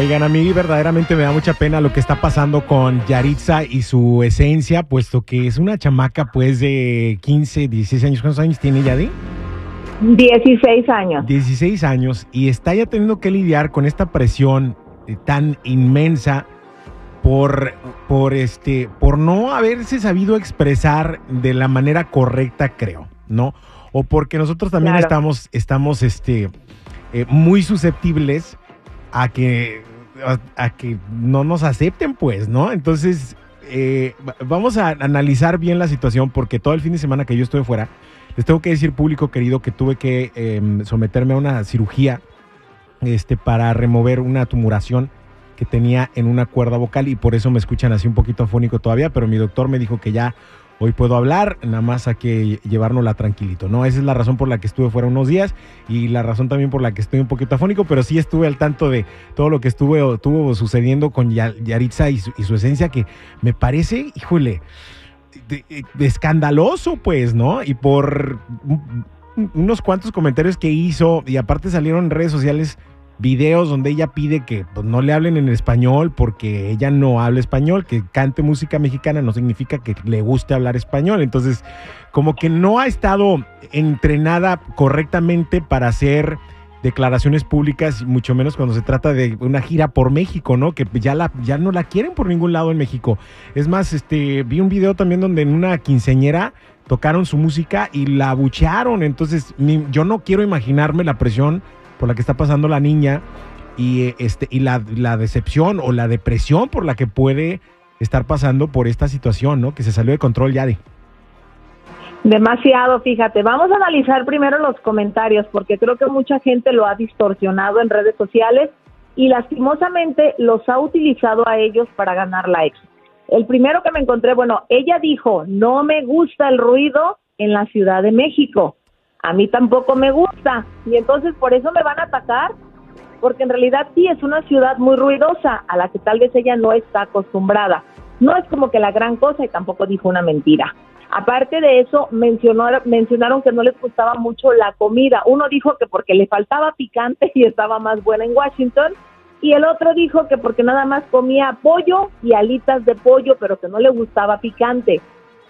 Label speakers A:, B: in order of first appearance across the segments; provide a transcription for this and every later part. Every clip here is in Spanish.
A: Oigan, a mí verdaderamente me da mucha pena lo que está pasando con Yaritza y su esencia, puesto que es una chamaca pues de 15, 16 años. ¿Cuántos años tiene ya de?
B: 16 años.
A: 16 años y está ya teniendo que lidiar con esta presión eh, tan inmensa por, por, este, por no haberse sabido expresar de la manera correcta, creo, ¿no? O porque nosotros también
B: Claro.
A: estamos, estamos este, eh, muy susceptibles a que, a, que no nos acepten, pues, ¿no? Entonces, eh, va- vamos a analizar bien la situación porque todo el fin de semana que yo estuve fuera, les tengo que decir, público querido, que tuve que em, someterme a una cirugía este, para remover una tumuración que tenía en una cuerda vocal y por eso me escuchan así un poquito afónico todavía, pero mi doctor me dijo que ya hoy puedo hablar, nada más hay que llevárnosla tranquilito, ¿no? Esa es la razón por la que estuve fuera unos días y la razón también por la que estoy un poquito afónico, pero sí estuve al tanto de todo lo que estuvo, sucediendo con Ya- Yaritza y su, esencia que me parece, híjole, escandaloso, pues, ¿no? Y por un- unos cuantos comentarios que hizo y aparte salieron en redes sociales videos donde ella pide que pues, no le hablen en español porque ella no habla español, que cante música mexicana no significa que le guste hablar español. Entonces, como que no ha estado entrenada correctamente para hacer declaraciones públicas, mucho menos cuando se trata de una gira por México, ¿no? Que ya, la, ya no la quieren por ningún lado en México. Es más, este, vi un video también donde en una quinceñera tocaron su música y la abuchearon. Entonces, mi- yo no quiero imaginarme la presión por la que está pasando la niña y, este, y la, la decepción o la depresión por la que puede estar pasando por esta situación, ¿no? Que se salió de control ya de.
B: Demasiado, fíjate. Vamos a analizar primero los comentarios porque creo que mucha gente lo ha distorsionado en redes sociales y lastimosamente los ha utilizado a ellos para ganar likes. El primero que me encontré, bueno, ella dijo, no me gusta el ruido en la Ciudad de México. A mí tampoco me gusta. Y entonces por eso me van a atacar, porque en realidad sí es una ciudad muy ruidosa a la que tal vez ella no está acostumbrada. No es como que la gran cosa y tampoco dijo una mentira. Aparte de eso, mencionó, mencionaron que no les gustaba mucho la comida. Uno dijo que porque le faltaba picante y estaba más buena en Washington, y el otro dijo que porque nada más comía pollo y alitas de pollo, pero que no le gustaba picante.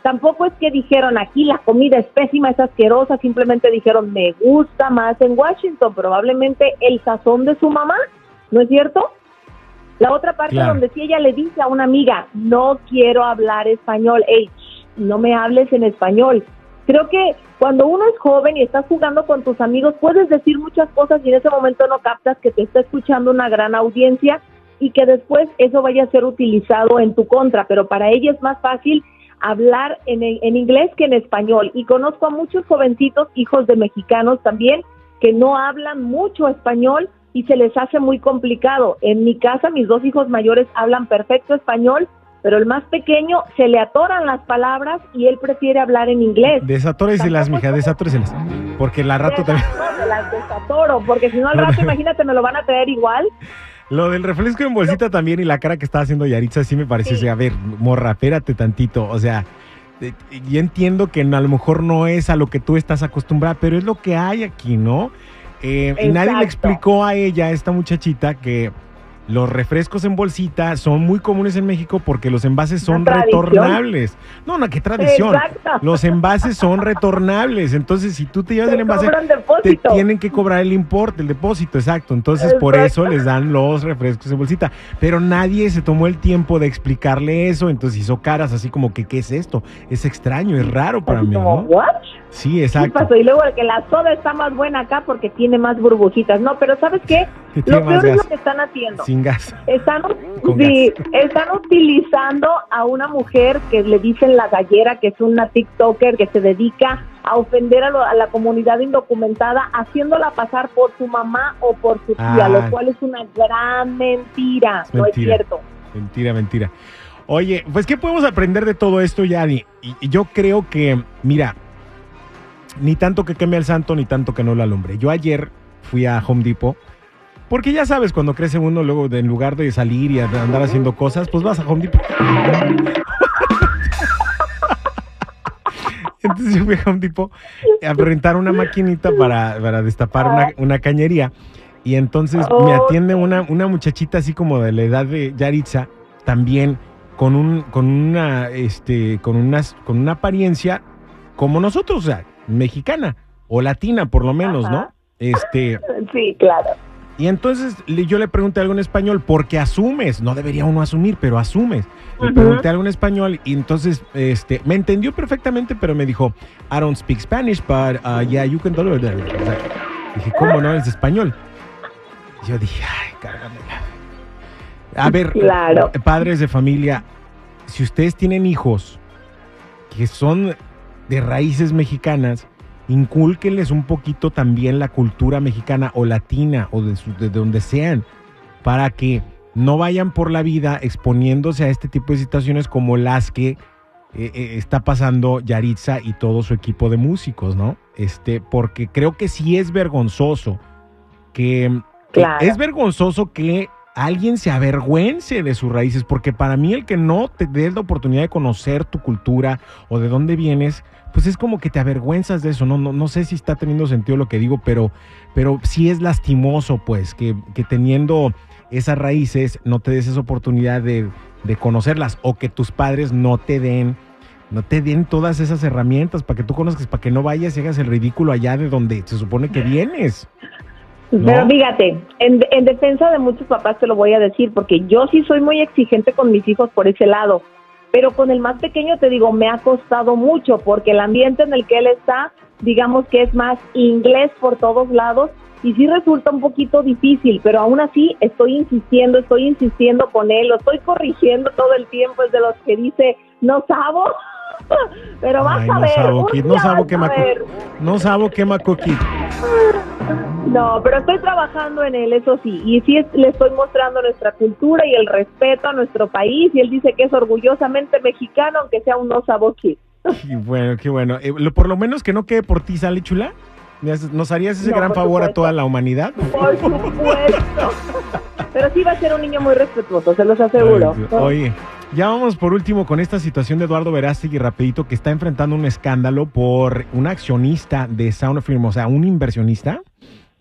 B: Tampoco es que dijeron aquí la comida es pésima, es asquerosa, simplemente dijeron me gusta más en Washington, probablemente el sazón de su mamá, ¿no es cierto? La otra parte
A: Claro.
B: donde si ella le dice a una amiga, no quiero hablar español, hey, shh, no me hables en español. Creo que cuando uno es joven y estás jugando con tus amigos, puedes decir muchas cosas y en ese momento no captas que te está escuchando una gran audiencia y que después eso vaya a ser utilizado en tu contra, pero para ella es más fácil hablar en, en inglés que en español. Y conozco a muchos jovencitos, hijos de mexicanos también, que no hablan mucho español y se les hace muy complicado. En mi casa, mis dos hijos mayores hablan perfecto español, pero el más pequeño se le atoran las palabras y él prefiere hablar en inglés.
A: Desatóreselas,
B: Tampoco
A: mija,
B: es-
A: desatóreselas. Porque la rato también.
B: Las desatoro, porque si no al rato, imagínate, me lo van a traer igual.
A: Lo del refresco en bolsita también y la cara que estaba haciendo Yaritza sí me pareció.
B: Sí.
A: o sea, a ver, morra, espérate tantito. O sea, yo entiendo que a lo mejor no es a lo que tú estás acostumbrada, pero es lo que hay aquí, ¿no? Eh, y nadie le explicó a ella, a esta muchachita, que los refrescos en bolsita son muy comunes en México porque los envases son retornables. No, no, qué tradición.
B: Exacto.
A: Los envases son retornables. Entonces, si tú te llevas
B: Te
A: el envase, te tienen que cobrar el importe, el depósito, exacto. Entonces, por eso les dan los refrescos en bolsita. Pero nadie se tomó el tiempo de explicarle eso, entonces hizo caras así como que, ¿qué es esto? Es extraño, es raro para mí,
B: como,
A: ¿no?
B: ¿what?
A: Sí,
B: ¿Qué
A: exacto.
B: pasó? Y luego que la soda está más buena acá porque tiene más burbujitas. No, pero ¿sabes qué? Lo peor es lo que están haciendo.
A: Sin gas.
B: Están, están utilizando a una mujer que le dicen la gallera, que es una TikToker que se dedica a ofender a, lo- a la comunidad indocumentada, haciéndola pasar por su mamá o por su tía,
A: Ah.
B: lo cual es una gran mentira. No es cierto.
A: Mentira, mentira. Oye, pues, ¿qué podemos aprender de todo esto, Yani? Y, y yo creo que, mira, ni tanto que queme al santo, ni tanto que no lo alumbre. Yo ayer fui a Home Depot, porque ya sabes, cuando crece uno, luego de- en lugar de salir y andar haciendo cosas, pues vas a Home Depot. Entonces yo fui a Home Depot a rentar una maquinita para, para destapar una, una cañería. Y entonces me atiende una, una muchachita así como de la edad de Yaritza, también con un, con una, este, con unas, con una apariencia como nosotros, o sea, mexicana o latina por lo menos, ¿no? Este.
B: Sí, claro.
A: Y entonces yo le pregunté algo en español, porque asumes, no debería uno asumir, pero asumes. Le pregunté algo en español y entonces este, me entendió perfectamente, pero me dijo, I don't speak Spanish, but uh, yeah, you can do it. dije, ¿cómo no? Es español. yo dije, ay, cárgamela. A ver, claro. padres de familia, si ustedes tienen hijos que son de raíces mexicanas, incúlquenles un poquito también la cultura mexicana o latina o de, de donde sean, para que no vayan por la vida exponiéndose a este tipo de situaciones como las que eh, eh, está pasando Yaritza y todo su equipo de músicos, ¿no? Este, porque creo que sí es vergonzoso que, es vergonzoso que alguien se avergüence de sus raíces, porque para mí el que no te des la oportunidad de conocer tu cultura o de dónde vienes, pues es como que te avergüenzas de eso, no, no, no sé si está teniendo sentido lo que digo, pero, pero sí es lastimoso, pues, que, que teniendo esas raíces no te des esa oportunidad de, de, conocerlas o que tus padres no te den no te den todas esas herramientas para que tú conozcas, para que no vayas y hagas el ridículo allá de donde se supone que vienes.
B: Pero fíjate, en, en, defensa de muchos papás te lo voy a decir, porque yo sí soy muy exigente con mis hijos por ese lado, pero con el más pequeño te digo, me ha costado mucho, porque el ambiente en el que él está, digamos que es más inglés por todos lados, y sí resulta un poquito difícil, pero aún así estoy insistiendo, estoy insistiendo con él, lo estoy corrigiendo todo el tiempo, es de los que dice, no sabo, pero vas a ver.
A: no sabo qué No sabo qué
B: No, pero estoy trabajando en él, eso sí, y sí le estoy mostrando nuestra cultura y el respeto a nuestro país, y él dice que es orgullosamente mexicano, aunque sea un no sabo
A: Qué bueno, qué bueno. Eh, por lo menos que no quede por ti, ¿sale chula? ¿Nos harías ese gran favor a toda la humanidad?
B: Por supuesto. Pero sí va a ser un niño muy respetuoso, se los aseguro.
A: oye, ya vamos por último con esta situación de Eduardo Verástegui, rapidito, que está enfrentando un escándalo por un accionista de Sound of Freedom, o sea, un inversionista.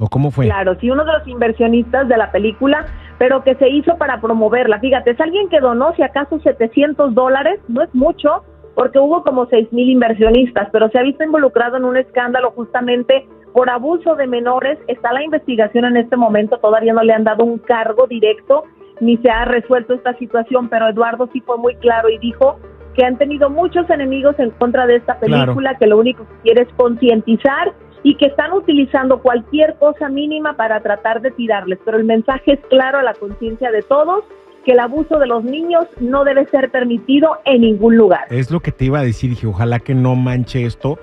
A: ¿O cómo fue?
B: Claro, sí, uno de los inversionistas de la película, pero que se hizo para promoverla. Fíjate, es alguien que donó, si acaso, 700 dólares, no es mucho, porque hubo como seis mil inversionistas, pero se ha visto involucrado en un escándalo justamente por abuso de menores. Está la investigación en este momento, todavía no le han dado un cargo directo ni se ha resuelto esta situación, pero Eduardo sí fue muy claro y dijo que han tenido muchos enemigos en contra de esta película, que lo único que quiere es concientizar y que están utilizando cualquier cosa mínima para tratar de tirarles, pero el mensaje es claro a la conciencia de todos que el abuso de los niños no debe ser permitido en ningún lugar.
A: Es lo que te iba a decir, dije, ojalá que no manche esto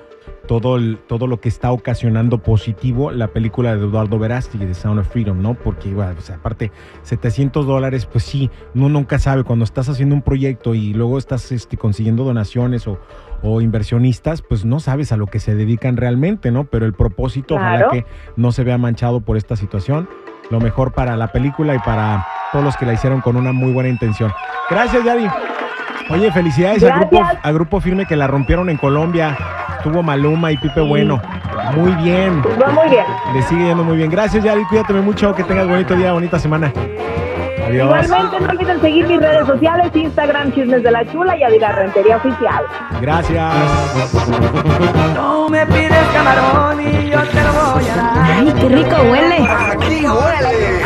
A: todo, el, todo lo que está ocasionando positivo la película de Eduardo Verástegui de Sound of Freedom, ¿no? Porque, bueno, o sea, aparte, 700 dólares, pues sí, uno nunca sabe cuando estás haciendo un proyecto y luego estás este, consiguiendo donaciones o, o inversionistas, pues no sabes a lo que se dedican realmente, ¿no? Pero el propósito, ojalá que no se vea manchado por esta situación. Lo mejor para la película y para todos los que la hicieron con una muy buena intención. Gracias, Yadi. Oye, felicidades al grupo, al grupo firme que la rompieron en Colombia. Tuvo Maluma y Pipe Bueno. Muy bien.
B: Va muy bien.
A: Le sigue yendo muy bien. Gracias, Yadi. Cuídate mucho. Que tengas bonito día, bonita semana.
B: Adiós. Igualmente, no olviden seguir mis redes sociales: Instagram, Chismes de la Chula y Adira Rentería Oficial.
A: Gracias.
C: No me pides camarón y yo te lo voy a dar.
D: ¡Ay, qué rico huele!
C: Aquí huele.